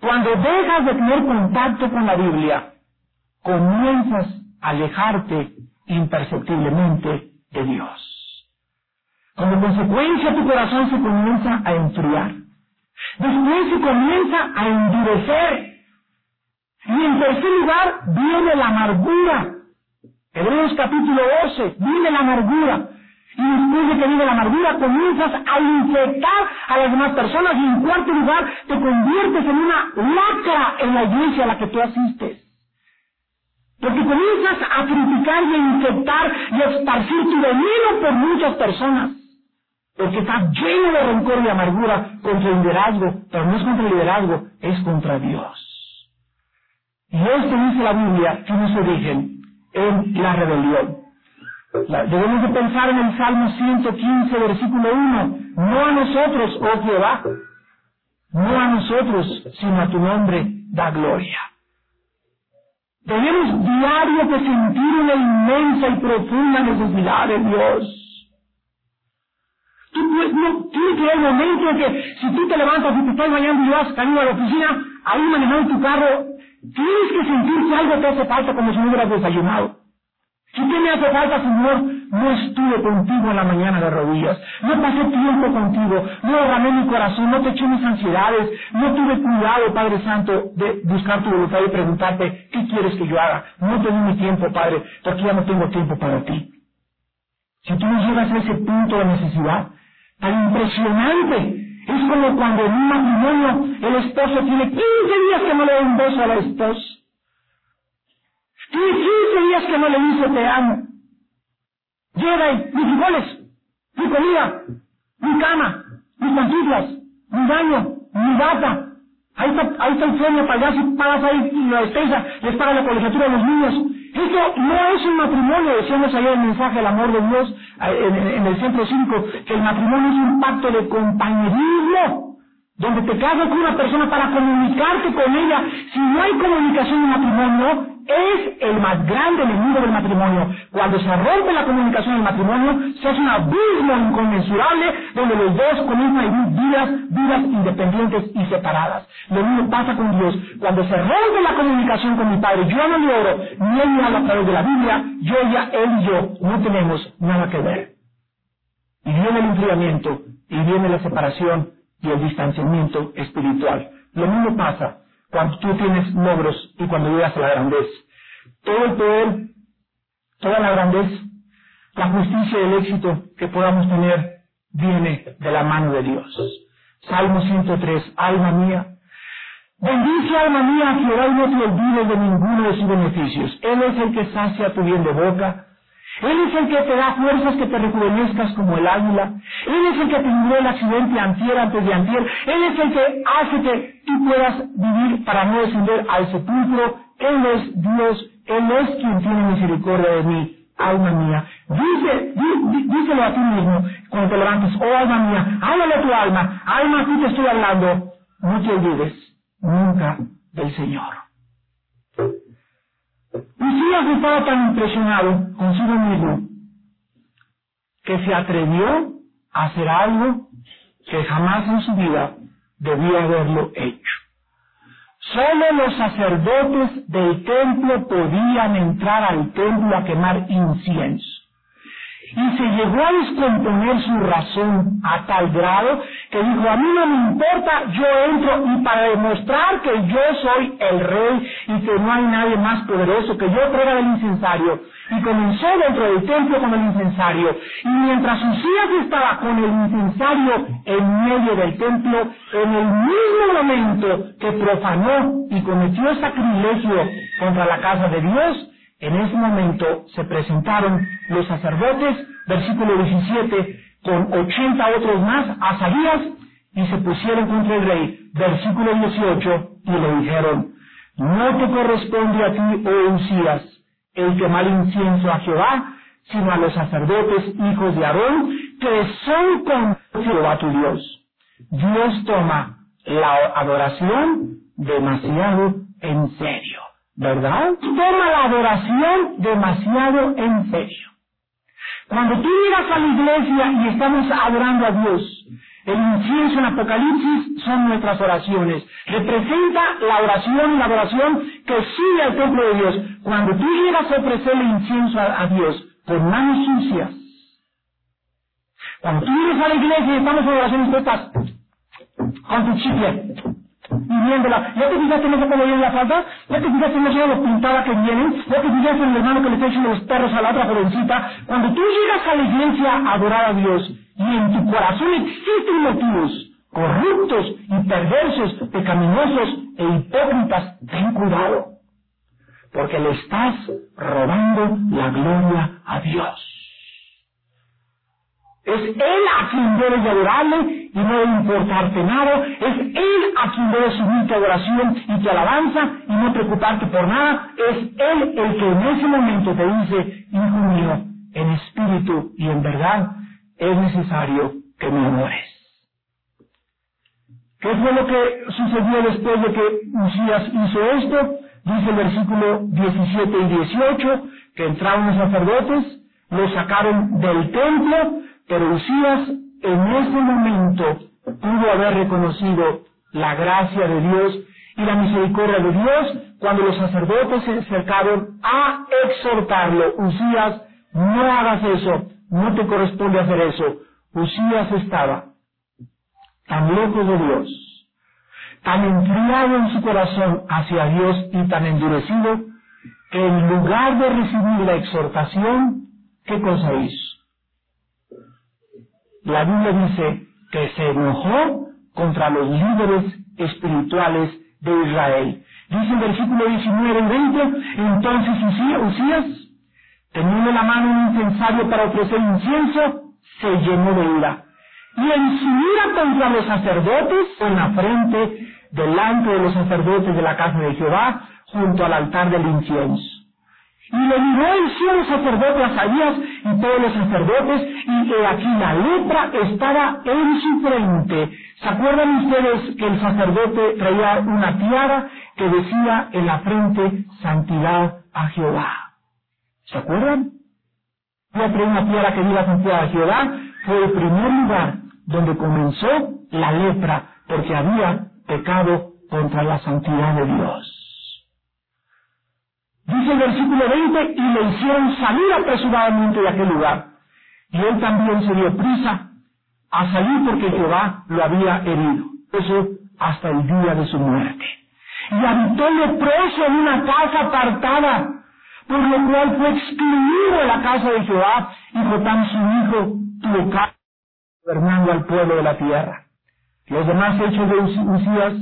cuando dejas de tener contacto con la Biblia, comienzas alejarte imperceptiblemente de Dios. Como consecuencia tu corazón se comienza a enfriar. Después se comienza a endurecer. Y en tercer lugar viene la amargura. Hebreos capítulo 12, viene la amargura. Y después de que viene la amargura, comienzas a infectar a las demás personas y en cuarto lugar te conviertes en una lacra en la iglesia a la que tú asistes. Porque comienzas a criticar y a infectar y a esparcir tu veneno por muchas personas. Porque estás lleno de rencor y amargura contra el liderazgo, pero no es contra el liderazgo, es contra Dios. Y esto dice la Biblia que no se dejen en la rebelión. debemos de pensar en el Salmo 115, versículo 1. No a nosotros, oh Jehová, no a nosotros, sino a tu nombre da gloria. Tenemos diario que sentir una inmensa y profunda necesidad de Dios. Tú, no, tiene que haber momento en que si tú te levantas y te estás bañando y vas camino a la oficina, ahí manejando tu carro, Tienes que sentir que algo te hace falta como si no hubieras desayunado. Si te me hace falta, Señor, no estuve contigo en la mañana de rodillas, no pasé tiempo contigo, no derramé mi corazón, no te eché mis ansiedades, no tuve cuidado, Padre Santo, de buscar tu voluntad y preguntarte, ¿qué quieres que yo haga? No te mi tiempo, Padre, porque ya no tengo tiempo para ti. Si tú no llegas a ese punto de necesidad, tan impresionante, es como cuando en un matrimonio el esposo tiene 15 días que no le da un a la esposa. Tiene 15 días que no le dice te amo. Llega y mis frijoles, mi comida, mi cama, mis pantuflas, mi baño, mi bata. Ahí está, ahí está el sueño para allá, si pagas ahí la despensa, les paga la colegiatura a los niños. Esto no es un matrimonio, decíamos ayer el mensaje del amor de Dios en, el centro 5, que el matrimonio es un pacto de compañerismo, donde te casas con una persona para comunicarte con ella. Si no hay comunicación en matrimonio, es el más grande enemigo del matrimonio. Cuando se rompe la comunicación del matrimonio, se hace un abismo inconmensurable donde los dos comienzan vidas, vidas independientes y separadas. Lo mismo pasa con Dios. Cuando se rompe la comunicación con mi Padre, yo no le oro, ni Él me habla a través de la Biblia, yo ya, Él y yo no tenemos nada que ver. Y viene el enfriamiento, y viene la separación y el distanciamiento espiritual. Lo mismo pasa cuando tú tienes logros y cuando llegas a la grandez. Todo el poder, toda la grandez, la justicia y el éxito que podamos tener viene de la mano de Dios. Salmo 103, alma mía, bendice alma mía a Jehová y no te olvides de ninguno de sus beneficios. Él es el que sacia tu bien de boca, él es el que te da fuerzas que te rejuvenezcas como el águila. Él es el que te libró el accidente antier antes de antier. Él es el que hace que tú puedas vivir para no descender al sepulcro. Él es Dios. Él es quien tiene misericordia de mí, alma mía. Dice, díselo a ti mismo cuando te levantes, oh alma mía, háblale a tu alma. Alma, aquí te estoy hablando. No te olvides nunca del Señor. Usías estaba tan impresionado consigo mismo que se atrevió a hacer algo que jamás en su vida debió haberlo hecho. Solo los sacerdotes del templo podían entrar al templo a quemar incienso y se llegó a descomponer su razón a tal grado que dijo, a mí no me importa, yo entro y para demostrar que yo soy el rey y que no hay nadie más poderoso que yo traiga del incensario. Y comenzó dentro del templo con el incensario. Y mientras Usías estaba con el incensario en medio del templo, en el mismo momento que profanó y cometió sacrilegio contra la casa de Dios, en ese momento se presentaron los sacerdotes, versículo 17, con 80 otros más, a Sabías, y se pusieron contra el rey, versículo 18, y le dijeron, no te corresponde a ti, oh Usías, el quemar incienso a Jehová, sino a los sacerdotes hijos de Aarón, que son con Jehová tu Dios. Dios toma la adoración demasiado en serio. ¿Verdad? Toma la adoración demasiado en serio. Cuando tú llegas a la iglesia y estamos adorando a Dios, el incienso en Apocalipsis son nuestras oraciones. Representa la oración y la adoración que sigue al templo de Dios. Cuando tú llegas a ofrecer el incienso a, Dios con manos sucias, cuando tú llegas a la iglesia y estamos en oración, tú estás con tu chicle, y viéndola. ¿Ya te fijaste en esa como viene la falda? ¿Ya te fijaste en eso lo pintada que vienen? ¿Ya te fijaste en el hermano que le está echando los perros a la otra jovencita? Cuando tú llegas a la iglesia a adorar a Dios y en tu corazón existen motivos corruptos y perversos, pecaminosos e hipócritas, ten cuidado, porque le estás robando la gloria a Dios. Es Él a quien debes de adorarle y no importarte nada. Es Él a quien debes subir tu adoración y tu alabanza y no preocuparte por nada. Es Él el que en ese momento te dice, hijo mío, en espíritu y en verdad, es necesario que me adores. ¿Qué fue lo que sucedió después de que Usías hizo esto? Dice el versículo 17 y 18, que entraron los sacerdotes, los sacaron del templo, pero Usías en ese momento pudo haber reconocido la gracia de Dios y la misericordia de Dios cuando los sacerdotes se acercaron a exhortarlo. Usías, no hagas eso, no te corresponde hacer eso. Usías estaba tan lejos de Dios, tan enfriado en su corazón hacia Dios y tan endurecido, que en lugar de recibir la exhortación, ¿qué cosa hizo? La Biblia dice que se enojó contra los líderes espirituales de Israel. Dice el versículo 19 y 20, entonces Usías, teniendo la mano un incensario para ofrecer incienso, se llenó de ira. Y en su ira contra los sacerdotes, en la frente, delante de los sacerdotes de la casa de Jehová, junto al altar del incienso. Y le miró el sumo sacerdote Azarías y todos los sacerdotes, y que aquí la lepra estaba en su frente. ¿Se acuerdan ustedes que el sacerdote traía una tiara que decía en la frente santidad a Jehová? ¿Se acuerdan? Yo traía una tiara que diga santidad a Jehová. Fue el primer lugar donde comenzó la lepra, porque había pecado contra la santidad de Dios. Dice el versículo 20, y le hicieron salir apresuradamente de aquel lugar. Y él también se dio prisa a salir porque Jehová lo había herido. Eso hasta el día de su muerte. Y habitó leproso en una casa apartada, por lo cual fue excluido de la casa de Jehová, y Jotam su hijo tuvo casa gobernando al pueblo de la tierra. Los demás hechos de Usías,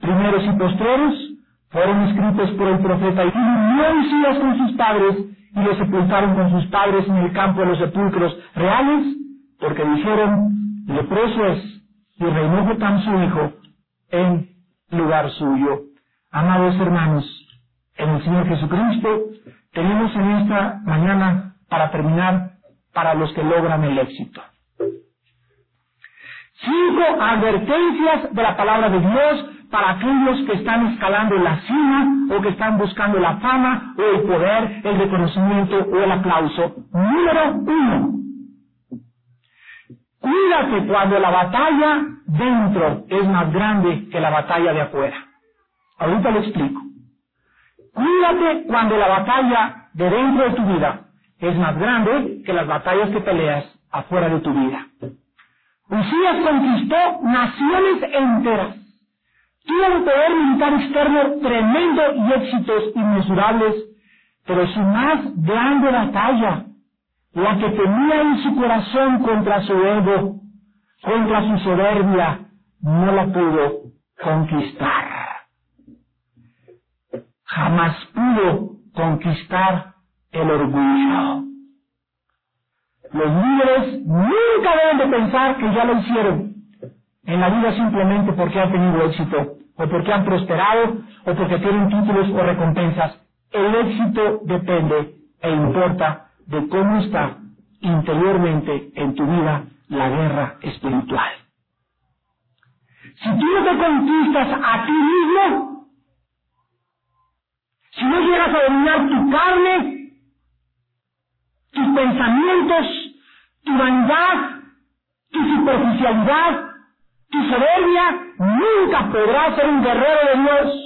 primeros y postreros, fueron escritos por el profeta y murió Usías con sus padres y lo sepultaron con sus padres en el campo de los sepulcros reales, porque dijeron, leproso es, y reinó Jotam su hijo en lugar suyo. Amados hermanos, en el Señor Jesucristo, tenemos en esta mañana, para terminar, para los que logran el éxito. Cinco advertencias de la palabra de Dios para aquellos que están escalando la cima o que están buscando la fama o el poder, el reconocimiento o el aplauso. Número uno. Cuídate cuando la batalla dentro es más grande que la batalla de afuera. Ahorita lo explico. Cuídate cuando la batalla de dentro de tu vida es más grande que las batallas que peleas afuera de tu vida. Usías conquistó naciones enteras Tuvo un poder militar externo tremendo y éxitos inmesurables, pero su más grande batalla, la que tenía en su corazón contra su ego, contra su soberbia, no la pudo conquistar. Jamás pudo conquistar el orgullo. Los líderes nunca deben de pensar que ya lo hicieron en la vida simplemente porque han tenido éxito, o porque han prosperado, o porque tienen títulos o recompensas. El éxito depende e importa de cómo está interiormente en tu vida la guerra espiritual. Si tú no te conquistas a ti mismo, si no llegas a dominar tu carne, tus pensamientos, tu vanidad, tu superficialidad, tu soberbia nunca podrá ser un guerrero de Dios.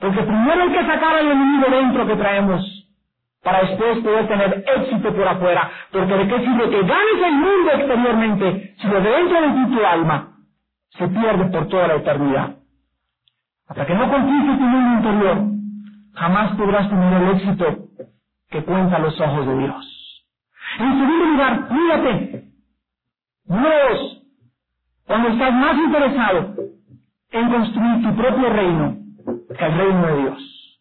Porque primero hay que sacar al enemigo dentro que traemos para después poder tener éxito por afuera. Porque de qué sirve que ganes el mundo exteriormente si lo de dentro de ti tu alma se pierde por toda la eternidad. Hasta que no conquistes tu mundo interior, jamás podrás tener el éxito que cuenta los ojos de Dios. En segundo lugar, cuídate. Dios cuando estás más interesado en construir tu propio reino que el reino de Dios.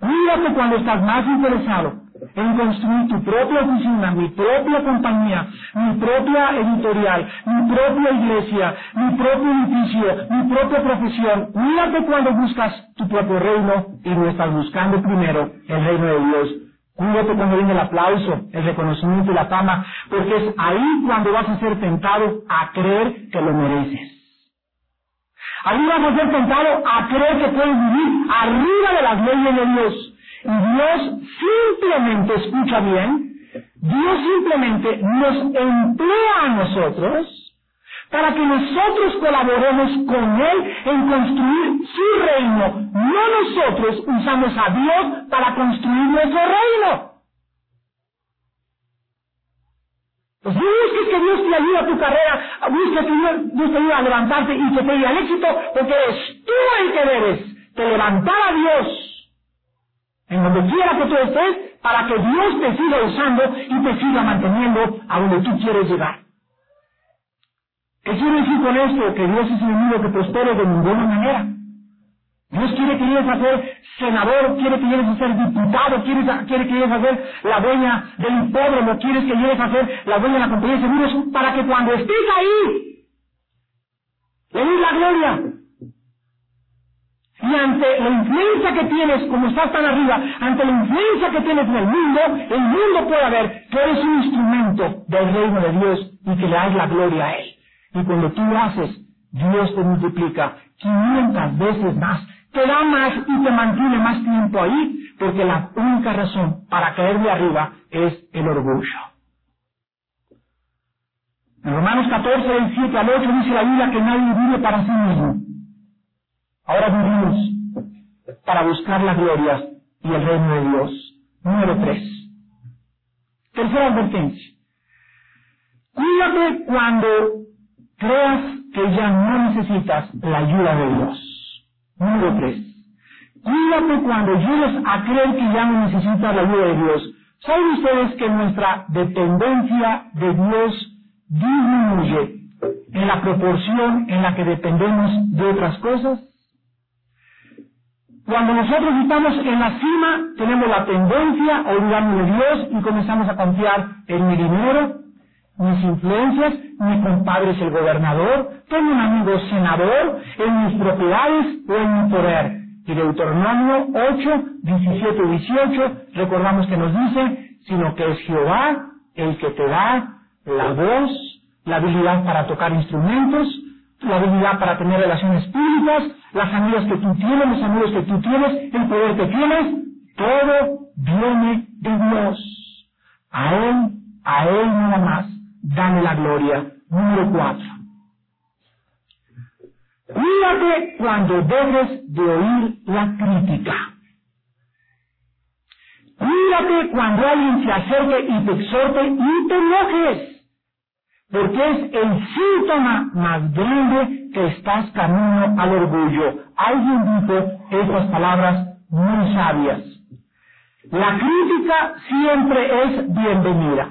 Mírate cuando estás más interesado en construir tu propia oficina, mi propia compañía, mi propia editorial, mi propia iglesia, mi propio edificio, mi propia profesión. Mírate cuando buscas tu propio reino y no estás buscando primero el reino de Dios Cuídate cuando viene el aplauso, el reconocimiento y la fama, porque es ahí cuando vas a ser tentado a creer que lo mereces. Ahí vas a ser tentado a creer que puedes vivir arriba de las leyes de Dios. Y Dios simplemente, escucha bien, Dios simplemente nos emplea a nosotros para que nosotros colaboremos con Él en construir su reino. No nosotros usamos a Dios para construir nuestro reino. Pues busques que Dios te ayude a tu carrera, busques que Dios te ayude a levantarte y que te dé al éxito, porque eres tú el que debes de levantar a Dios en donde quiera que tú estés, para que Dios te siga usando y te siga manteniendo a donde tú quieres llegar. ¿Qué quiere decir con esto? Que Dios es el enemigo que prospere de ninguna manera. Dios quiere que llegues a ser senador, quiere que llegues a ser diputado, quiere, quiere que llegues a ser la dueña del hipódromo, quiere que llegues a ser la dueña de la compañía de seguros, para que cuando estés ahí, le des la gloria. Y ante la influencia que tienes, como estás tan arriba, ante la influencia que tienes en el mundo, el mundo puede ver que eres un instrumento del reino de Dios y que le das la gloria a Él. Y cuando tú lo haces, Dios te multiplica 500 veces más, te da más y te mantiene más tiempo ahí, porque la única razón para caer de arriba es el orgullo. En Romanos 14, del 7 al 8 dice la Biblia que nadie vive para sí mismo. Ahora vivimos para buscar la gloria y el reino de Dios. Número 3. Tercera advertencia. Cuídate cuando creas que ya no necesitas la ayuda de Dios. Número 3. Cuídate cuando llegues a creer que ya no necesitas la ayuda de Dios. ¿Saben ustedes que nuestra dependencia de Dios disminuye en la proporción en la que dependemos de otras cosas? Cuando nosotros estamos en la cima, tenemos la tendencia a olvidarnos de Dios y comenzamos a confiar en mi dinero, mis influencias, mi compadre es el gobernador, tengo un amigo senador, en mis propiedades o en mi poder. Y Deuteronomio 8, 17 y 18, recordamos que nos dice, sino que es Jehová el que te da la voz, la habilidad para tocar instrumentos, la habilidad para tener relaciones públicas, las amigas que tú tienes, los amigos que tú tienes, el poder que tienes, todo viene de Dios. A Él, a Él nada más, dale la gloria. Número cuatro. Cuídate cuando debes de oír la crítica. Cuídate cuando alguien se acerque y te exhorte y te enojes porque es el síntoma más grande que estás camino al orgullo. Alguien dijo esas palabras muy sabias. La crítica siempre es bienvenida.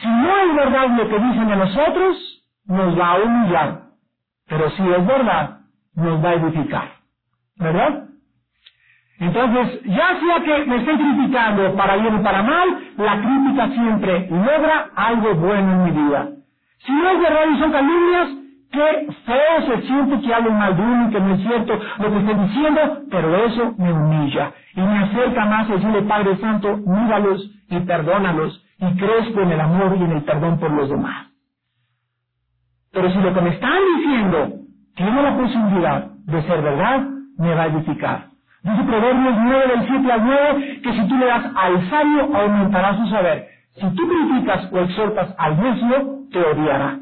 Si no es verdad lo que dicen de nosotros, nos va a humillar. Pero si es verdad, nos va a edificar. ¿Verdad? Entonces, ya sea que me estén criticando para bien o para mal, la crítica siempre logra algo bueno en mi vida. Si no es verdad y son calumnias, qué feo se siente que hablen mal de uno y que no es cierto lo que estoy diciendo, pero eso me humilla y me acerca más a decirle, Padre Santo, míralos y perdónalos y crezco en el amor y en el perdón por los demás. Pero si lo que me están diciendo tiene la posibilidad de ser verdad, me va a edificar. Dice Proverbios 9 del 7 al 9 que si tú le das al sabio aumentará su saber. Si tú criticas o exhortas al necio, te odiará.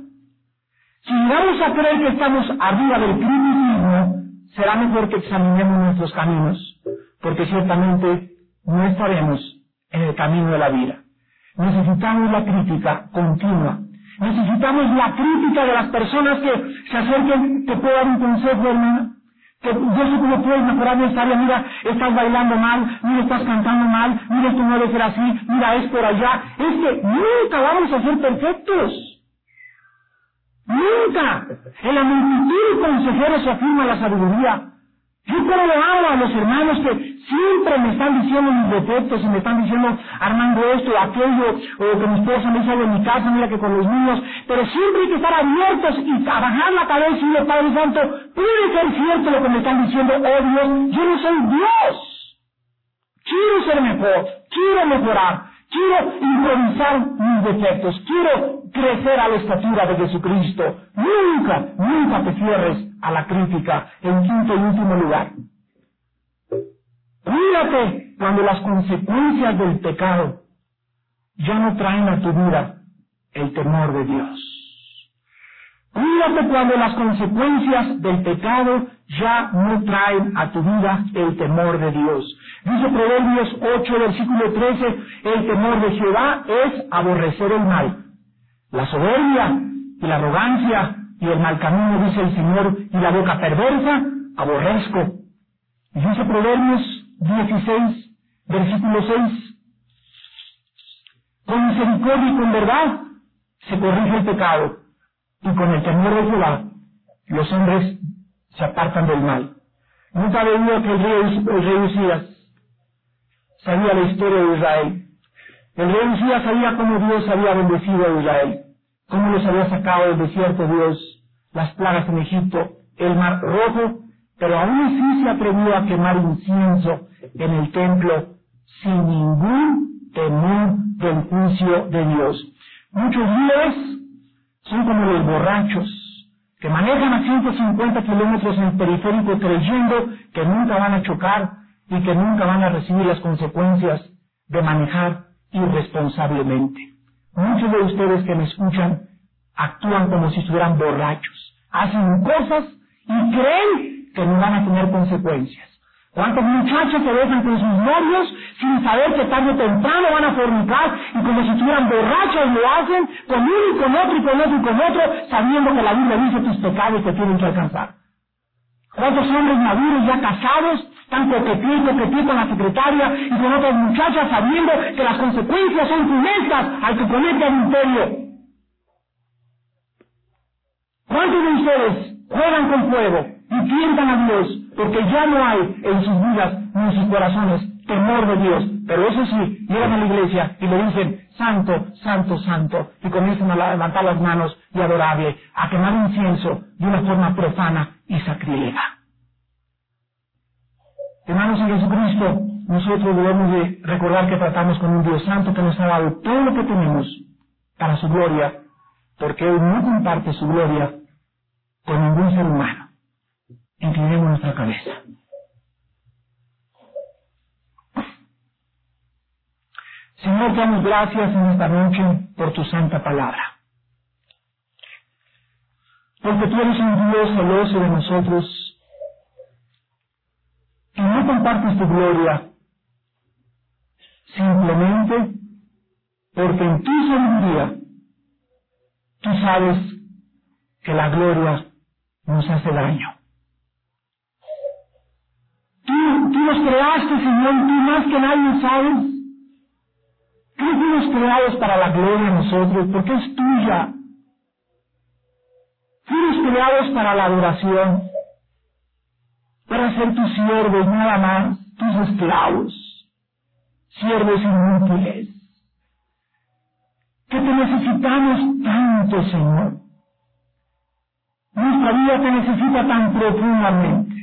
Si llegamos a creer que estamos arriba del criticismo, será mejor que examinemos nuestros caminos, porque ciertamente no estaremos en el camino de la vida. Necesitamos la crítica continua. Necesitamos la crítica de las personas que se acerquen, te puedo dar un consejo, hermano que yo sé cómo puedes mejorar esta área, mira, estás bailando mal, mira, estás cantando mal, mira, esto no debe ser así, mira, es por allá. Es que nunca vamos a ser perfectos. Nunca. En la multitud de consejeros se afirma la sabiduría. Yo como le a los hermanos que siempre me están diciendo mis defectos y me están diciendo, Armando, esto aquello, o que mi esposa me sale de mi casa, mira que con los niños, pero siempre hay que estar abiertos y a bajar la cabeza y decir, Padre Santo, puede ser cierto lo que me están diciendo, oh Dios, yo no soy Dios. Quiero ser mejor, quiero mejorar, quiero improvisar mis defectos, quiero crecer a la estatura de Jesucristo. Nunca, nunca te cierres a la crítica. En quinto y último lugar, cuídate cuando las consecuencias del pecado ya no traen a tu vida el temor de Dios. Cuídate cuando las consecuencias del pecado ya no traen a tu vida el temor de Dios. Dice Proverbios 8, versículo 13, el temor de Jehová es aborrecer el mal. La soberbia y la arrogancia y el mal camino, dice el Señor, y la boca perversa, aborrezco. Y dice Proverbios 16, versículo 6, con misericordia y con verdad se corrige el pecado, y con el temor de Jehová los hombres se apartan del mal. Nunca veía que el rey, el rey Usías sabía la historia de Israel. El rey Usías sabía cómo Dios había bendecido a Israel cómo los había sacado del desierto Dios, las plagas en Egipto, el mar rojo pero aún así se atrevió a quemar incienso en el templo sin ningún temor del juicio de Dios. Muchos líderes son como los borrachos que manejan a 150 kilómetros en el periférico creyendo que nunca van a chocar y que nunca van a recibir las consecuencias de manejar irresponsablemente. Muchos de ustedes que me escuchan actúan como si estuvieran borrachos, hacen cosas y creen que no van a tener consecuencias. ¿Cuántos muchachos se besan con sus novios sin saber que tarde o temprano van a fornicar y como si estuvieran borrachos lo hacen con uno y con otro y con otro y con otro sabiendo que la Biblia dice tus pecados te tienen que alcanzar? ¿Cuántos hombres maduros ya casados están coqueteando, coqueteando con la secretaria y con otras muchachas sabiendo que las consecuencias son funestas al que comete adulterio? ¿Cuántos de ustedes juegan con fuego y tientan a Dios porque ya no hay en sus vidas ni en sus corazones temor de Dios? Pero eso sí, llegan a la iglesia y le dicen, santo, santo, santo, y comienzan a levantar las manos y adorable, a quemar incienso de una forma profana y sacrílega. Hermanos en Jesucristo, nosotros debemos de recordar que tratamos con un Dios santo que nos ha dado todo lo que tenemos para su gloria, porque Él no comparte su gloria con ningún ser humano. Inclinemos nuestra cabeza. Señor, te damos gracias en esta noche por tu santa palabra. Porque tú eres un Dios celoso de nosotros y no compartes tu gloria simplemente porque en tu sabiduría tú sabes que la gloria nos hace daño. Tú, tú nos creaste, Señor, tú más que nadie sabes que fuimos creados para la gloria de nosotros, porque es tuya. Fuimos creados para la adoración, para ser tus siervos, nada más, tus esclavos, siervos inútiles. Que te necesitamos tanto, Señor. Nuestra vida te necesita tan profundamente.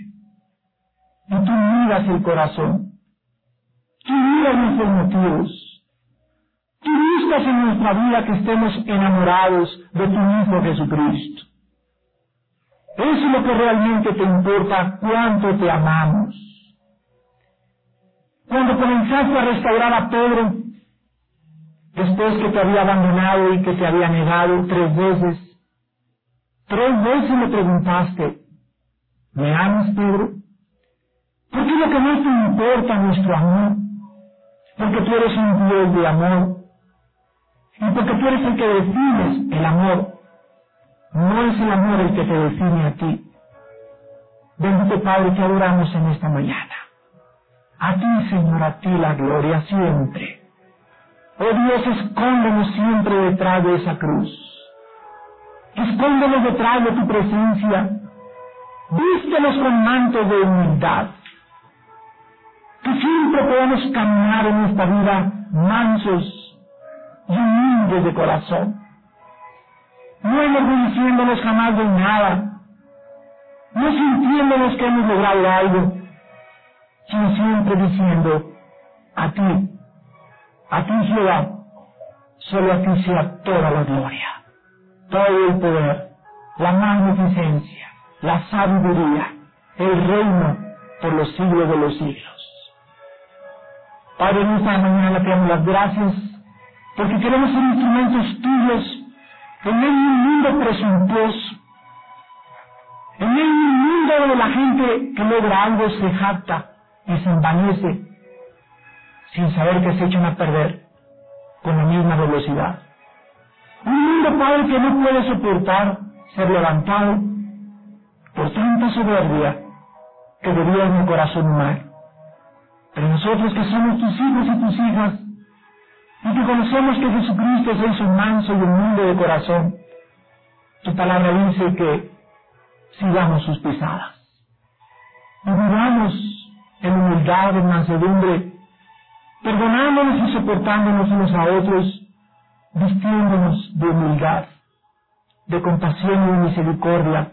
Y tú miras el corazón. Tú miras nuestros motivos. Tú buscas en nuestra vida que estemos enamorados de tu Hijo Jesucristo. Eso es lo que realmente te importa, cuánto te amamos. Cuando comenzaste a restaurar a Pedro, después que te había abandonado y que te había negado tres veces, Tres veces le preguntaste, ¿me amas, Pedro? ¿Por qué lo que más te importa nuestro amor? Porque tú eres un Dios de amor. Y porque tú eres el que defines el amor. No es el amor el que te define a ti. Bendito Padre, te adoramos en esta mañana. A ti, Señor, a ti la gloria siempre. Oh Dios, escóndenos siempre detrás de esa cruz. Escóndelos detrás de tu presencia. Vístelos con mantos de humildad. Que siempre podamos caminar en esta vida mansos y humildes de corazón. No enorgulleciéndonos jamás de nada. No sintiéndonos que hemos logrado algo. Sino siempre diciendo, a ti, a ti Jehová, solo a ti sea toda la gloria todo el poder, la magnificencia, la sabiduría, el reino por los siglos de los siglos. Padre, en esta mañana te damos las gracias porque queremos ser instrumentos tuyos en medio de un mundo presuntuoso, en medio de un mundo donde la gente que logra algo se jacta y se envanece sin saber que se echan a perder con la misma velocidad. Un mundo, Padre, que no puede soportar ser levantado por tanta soberbia que en el corazón humano. Pero nosotros que somos tus hijos y tus hijas, y que conocemos que Jesucristo es el manso y humilde de corazón, tu palabra dice que sigamos sus pisadas. Y vivamos en humildad, en mansedumbre, perdonándonos y soportándonos unos a otros, vistiéndonos de humildad, de compasión y de misericordia,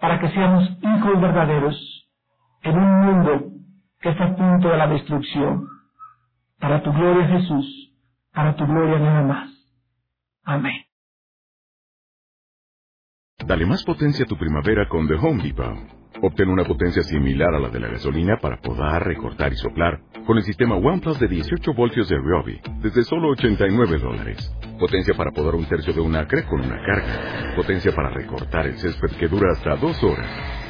para que seamos hijos verdaderos en un mundo que está a punto de la destrucción. Para tu gloria, Jesús, para tu gloria nada más. Amén. Dale más potencia a tu primavera con The Home Depot. Obtén una potencia similar a la de la gasolina para podar, recortar y soplar con el sistema OnePlus de 18 voltios de Ryobi desde solo 89 dólares. Potencia para podar un tercio de un acre con una carga. Potencia para recortar el césped que dura hasta dos horas.